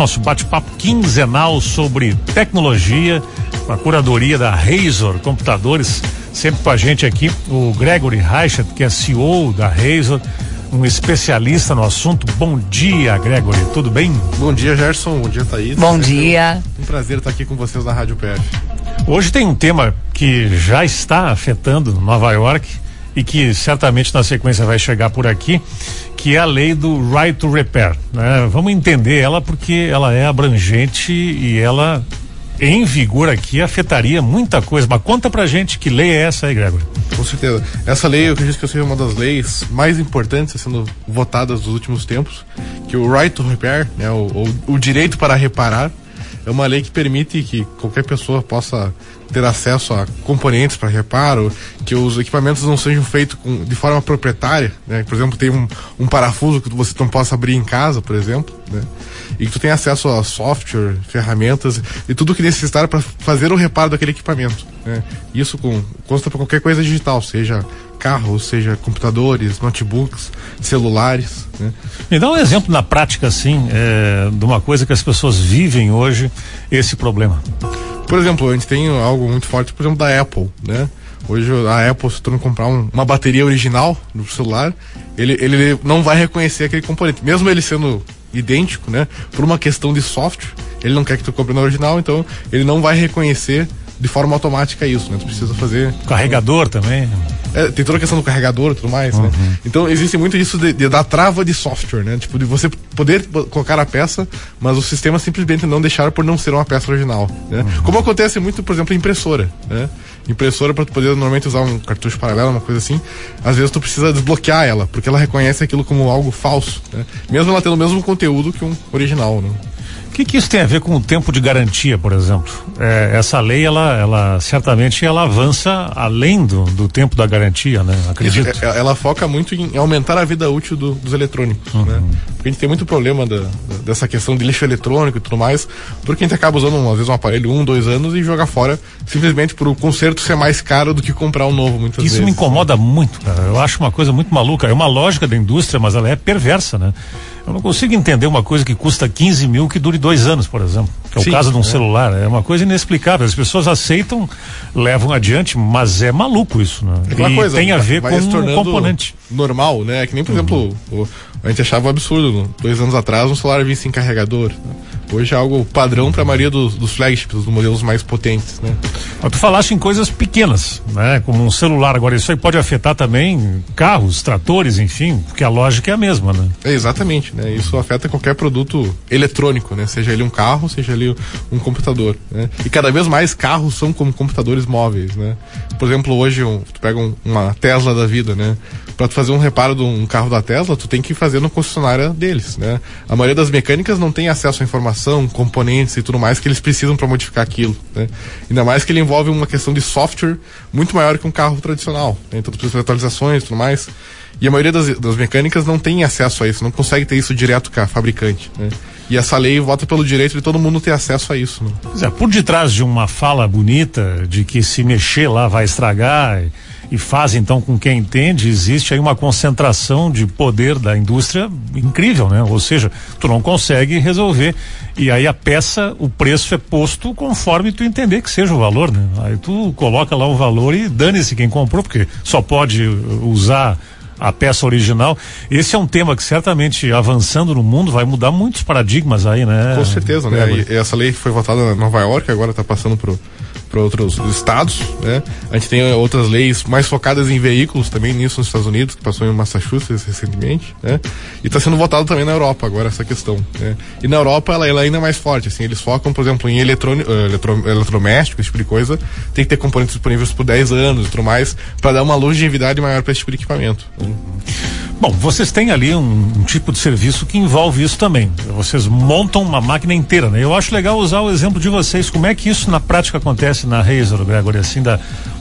nosso bate-papo quinzenal sobre tecnologia, com a curadoria da Razor Computadores, sempre com a gente aqui, o Gregory Reichert, que é CEO da Razor, um especialista no assunto. Bom dia, Gregory, tudo bem? Bom dia, Gerson, bom dia, Thaís. Bom é dia. Um prazer estar aqui com vocês na Rádio PF. Hoje tem um tema que já está afetando Nova York e que certamente na sequência vai chegar por aqui, que é a lei do right to repair. Né? Vamos entender ela porque ela é abrangente e ela em vigor aqui afetaria muita coisa. Mas conta pra gente que lei é essa aí, Gregor. Com certeza. Essa lei, eu acredito que seja uma das leis mais importantes sendo votadas nos últimos tempos, que o right to repair, né, o, o, o direito para reparar, é uma lei que permite que qualquer pessoa possa ter acesso a componentes para reparo, que os equipamentos não sejam feitos com, de forma proprietária, né? Por exemplo, tem um, um, parafuso que você não possa abrir em casa, por exemplo, né? E que tu tem acesso a software, ferramentas e tudo que necessitar para fazer o reparo daquele equipamento, né? Isso com, consta para qualquer coisa digital, seja carros, seja computadores, notebooks, celulares. Né? Me dá um exemplo na prática, assim, é, de uma coisa que as pessoas vivem hoje, esse problema. Por exemplo, a gente tem algo muito forte, por exemplo, da Apple, né? Hoje a Apple, se tu não comprar um, uma bateria original no celular, ele, ele não vai reconhecer aquele componente. Mesmo ele sendo idêntico, né? Por uma questão de software, ele não quer que tu compre na original, então ele não vai reconhecer de forma automática isso, né? Tu precisa fazer. Carregador também. É, tem toda a questão do carregador e tudo mais, né? uhum. né? Então existe muito isso de, de, da trava de software, né? Tipo, de você poder colocar a peça, mas o sistema simplesmente não deixar por não ser uma peça original, né? Uhum. Como acontece muito, por exemplo, em impressora, né? Impressora, para tu poder normalmente usar um cartucho paralelo, uma coisa assim, às vezes tu precisa desbloquear ela, porque ela reconhece aquilo como algo falso, né? Mesmo ela tendo o mesmo conteúdo que um original, né? O que, que, isso tem a ver com o tempo de garantia, por exemplo? É, essa lei, ela, ela certamente ela avança além do, do tempo da garantia, né? Acredito. Isso, é, ela foca muito em aumentar a vida útil do, dos eletrônicos, uhum. né? Porque a gente tem muito problema da, dessa questão de lixo eletrônico e tudo mais, porque a gente acaba usando, às vezes, um aparelho um, dois anos e joga fora simplesmente por o conserto ser mais caro do que comprar um novo, muitas isso vezes. Isso me incomoda muito, cara. Eu acho uma coisa muito maluca. É uma lógica da indústria, mas ela é perversa, né? Eu não consigo entender uma coisa que custa 15 mil que dure dois anos, por exemplo. Que é o Sim, caso de um é. celular. É uma coisa inexplicável. As pessoas aceitam, levam adiante, mas é maluco isso, né? É e coisa, tem a ver com um componente. Normal, né? É que nem, por uhum. exemplo, o, a gente achava um absurdo, dois anos atrás, um celular vinha sem carregador. Né? Hoje é algo padrão para a maioria dos, dos flagships, dos modelos mais potentes, né? Mas tu falaste em coisas pequenas, né? Como um celular. Agora, isso aí pode afetar também carros, tratores, enfim, porque a lógica é a mesma, né? É, exatamente, né? Isso afeta qualquer produto eletrônico, né? Seja ele um carro, seja ele um computador, né? E cada vez mais carros são como computadores móveis, né? Por exemplo, hoje um, tu pega um, uma Tesla da vida, né? Para tu fazer um reparo de um carro da Tesla, tu tem que fazer no concessionária deles, né? A maioria das mecânicas não tem acesso à informação componentes e tudo mais que eles precisam para modificar aquilo. Né? Ainda mais que ele envolve uma questão de software muito maior que um carro tradicional. Né? Então, precisa fazer atualizações e tudo mais. E a maioria das, das, mecânicas não tem acesso a isso, não consegue ter isso direto com a fabricante. Né? E essa lei vota pelo direito de todo mundo ter acesso a isso. Né? É, por detrás de uma fala bonita de que se mexer lá vai estragar e faz então com quem entende, existe aí uma concentração de poder da indústria incrível, né? Ou seja, tu não consegue resolver e aí a peça, o preço é posto conforme tu entender que seja o valor, né? Aí tu coloca lá o valor e dane-se quem comprou, porque só pode usar a peça original. Esse é um tema que certamente avançando no mundo vai mudar muitos paradigmas aí, né? Com certeza, né? E essa lei foi votada na Nova York, agora está passando pro para outros estados, né? A gente tem outras leis mais focadas em veículos também nisso nos Estados Unidos, que passou em Massachusetts recentemente, né? E está sendo votado também na Europa agora essa questão, né? E na Europa ela, ela é ainda mais forte, assim, eles focam, por exemplo, em eletrônico, eletrodoméstico, esse tipo de coisa, tem que ter componentes disponíveis por 10 anos e tudo mais, para dar uma longevidade maior para esse tipo de equipamento. Né? Bom, vocês têm ali um, um, tipo de serviço que envolve isso também. Vocês montam uma máquina inteira, né? Eu acho legal usar o exemplo de vocês. Como é que isso na prática acontece na Razor, Gregory? Assim, da,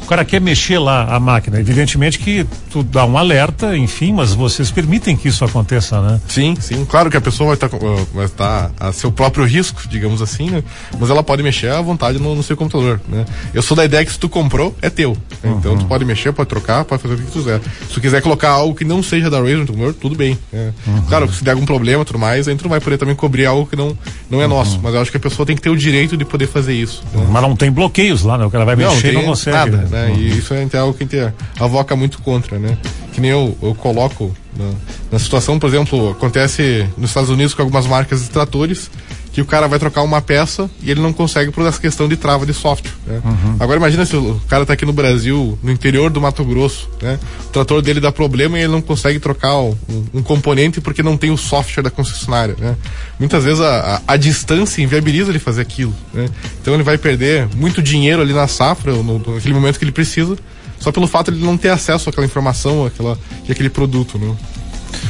cara quer mexer lá a máquina. Evidentemente que tu dá um alerta, enfim, mas vocês permitem que isso aconteça, né? Sim, sim. Claro que a pessoa vai estar, uh, vai estar a seu próprio risco, digamos assim, né? Mas ela pode mexer à vontade no, no seu computador, né? Eu sou da ideia que se tu comprou, é teu. Né? Então tu pode mexer, pode trocar, pode fazer o que tu quiser. Se tu quiser colocar algo que não seja da Razer no computador, tudo bem. né? Claro, se der algum problema tudo mais, aí tu não vai poder também cobrir algo que não, não é nosso. Mas eu acho que a pessoa tem que ter o direito de poder fazer isso. né? Mas não tem bloqueios lá, né? O cara vai mexer e não tem consegue. Nada, né? Né? E isso é algo que a gente avoca muito contra, né? Que nem eu, eu coloco na, na situação, por exemplo, acontece nos Estados Unidos com algumas marcas de tratores que o cara vai trocar uma peça e ele não consegue por essa questão de trava de software. Né? Agora imagina se o cara tá aqui no Brasil, no interior do Mato Grosso, né? O trator dele dá problema e ele não consegue trocar um, um componente porque não tem o software da concessionária, né? Muitas vezes a, a, a distância inviabiliza ele fazer aquilo, né? Então ele vai perder muito dinheiro ali na safra, no, naquele momento que ele precisa, só pelo fato de ele não ter acesso àquela informação, àquela, e aquele produto, né?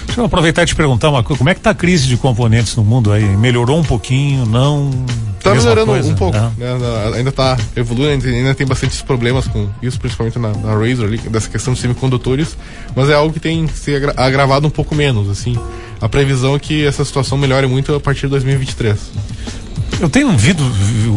Deixa eu aproveitar e te perguntar uma coisa. Como é que tá a crise de componentes no mundo aí? Melhorou um pouquinho? Não? Tá Mesma melhorando coisa? um pouco, É. né? Ainda tá evoluindo, ainda, tem bastantes problemas com isso, principalmente na, na Razer ali, dessa questão de semicondutores, mas é algo que tem se agra- agravado um pouco menos, assim. A previsão é que essa situação melhore muito a partir de 2023. Eu tenho ouvido, vi-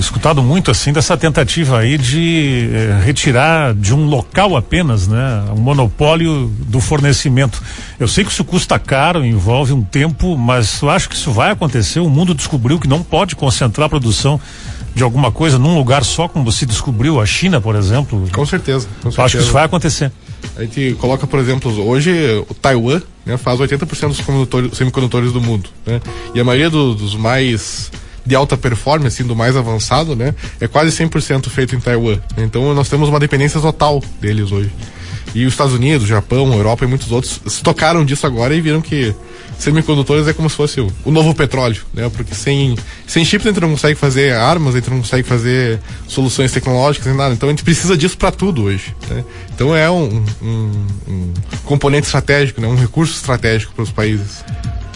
escutado muito assim dessa tentativa aí de eh, retirar de um local apenas, né, um monopólio do fornecimento. Eu sei que isso custa caro, envolve um tempo, mas eu acho que isso vai acontecer. O mundo descobriu que não pode concentrar a produção de alguma coisa num lugar só, como se descobriu a China, por exemplo. Com certeza. Com Eu acho que certeza. isso vai acontecer. A gente coloca, por exemplo, hoje o Taiwan né, faz 80% dos condutores- semicondutores do mundo. Né? E a maioria do- dos mais de alta performance, assim, do mais avançado, né, é quase 100% feito em Taiwan. Então nós temos uma dependência total deles hoje. E os Estados Unidos, Japão, Europa e muitos outros se tocaram disso agora e viram que semicondutores é como se fosse o, o novo petróleo, né? Porque sem, sem chips a gente não consegue fazer armas, a gente não consegue fazer soluções tecnológicas nem nada. Então a gente precisa disso para tudo hoje, né? Então é um, um- um componente estratégico, né? Um recurso estratégico para os países.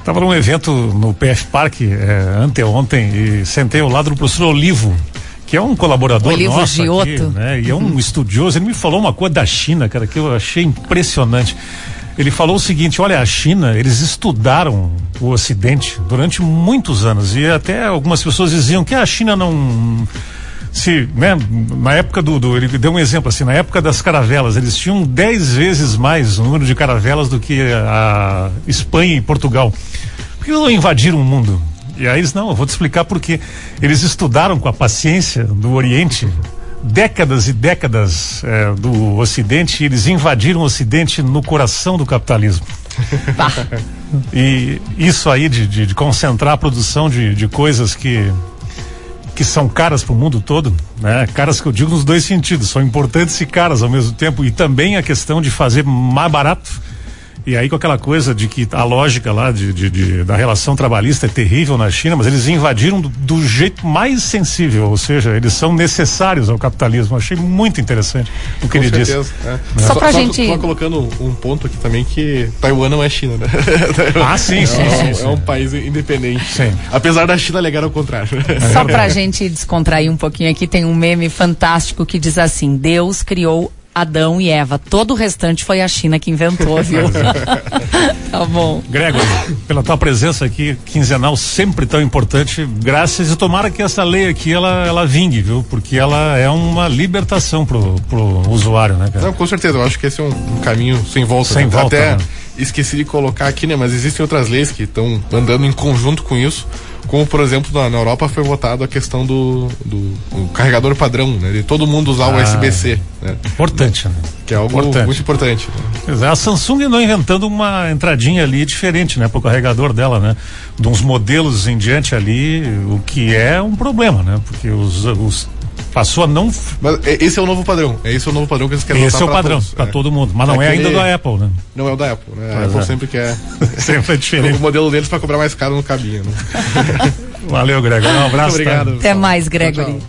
Estava num evento no PF Park eh, anteontem e sentei ao lado do professor Olivo, que é um colaborador Olivo nosso aqui, né? E é um estudioso. Ele me falou uma coisa da China, cara, que eu achei impressionante. Ele falou o seguinte: olha, a China, eles estudaram o Ocidente durante muitos anos e até algumas pessoas diziam que a China não se, né, na época do, do- ele deu um exemplo assim, na época das caravelas, eles tinham dez vezes mais o número de caravelas do que a Espanha e Portugal. Por que não invadiram o mundo? E aí eles, não, eu vou te explicar por quê. Eles estudaram com a paciência do Oriente décadas e décadas eh, do Ocidente e eles invadiram o Ocidente no coração do capitalismo. E isso aí de, de, de concentrar a produção de, de coisas que que são caras para o mundo todo, né? Caras que eu digo nos dois sentidos, são importantes e caras ao mesmo tempo e também a questão de fazer mais barato. E aí com aquela coisa de que a lógica lá de, de- de- da relação trabalhista é terrível na China, mas eles invadiram do, do jeito mais sensível, ou seja, eles são necessários ao capitalismo. Achei muito interessante o que Com ele disse. certeza. né? Só pra gente- Só colocando um ponto aqui também que Taiwan não é China, né? Ah, sim, sim, é, sim, um- sim. é um país independente. Sim. Apesar da China alegar ao contrário. Só pra gente descontrair um pouquinho aqui, tem um meme fantástico que diz assim: Deus criou Adão e Eva. Todo o restante foi a China que inventou, viu? tá bom. Gregory, pela tua presença aqui, quinzenal, sempre tão importante, graças e tomara que essa lei aqui, ela, ela vingue, viu? Porque ela é uma libertação pro, pro usuário, né, cara? Não, com certeza, eu acho que esse é um, um caminho sem volta. Sem né? volta, Até né? esqueci de colocar aqui, né? Mas existem outras leis que estão andando em conjunto com isso. Como, por exemplo, na, na Europa foi votado a questão do, do, do carregador padrão, né? De todo mundo usar o Ah. USB-C, né? Importante, né? Que é algo Importante. muito importante. né? Pois é, A Samsung andou inventando uma entradinha ali diferente, né, pro carregador dela, né? De uns modelos em diante ali, o que é um problema, né? Porque os, os passou a não. Mas é- esse é o novo padrão. É esse é o novo padrão que eles querem Esse é o padrão para é. todo mundo, mas não é Aquele- ainda da Apple, né? Não é o da Apple, né? A Apple é. sempre quer. Sempre é o diferente. modelo deles para cobrar mais caro no cabinho, né? Valeu, Greg. Um abraço. tá? Muito obrigado. Até mais, Gregory. Tchau, tchau.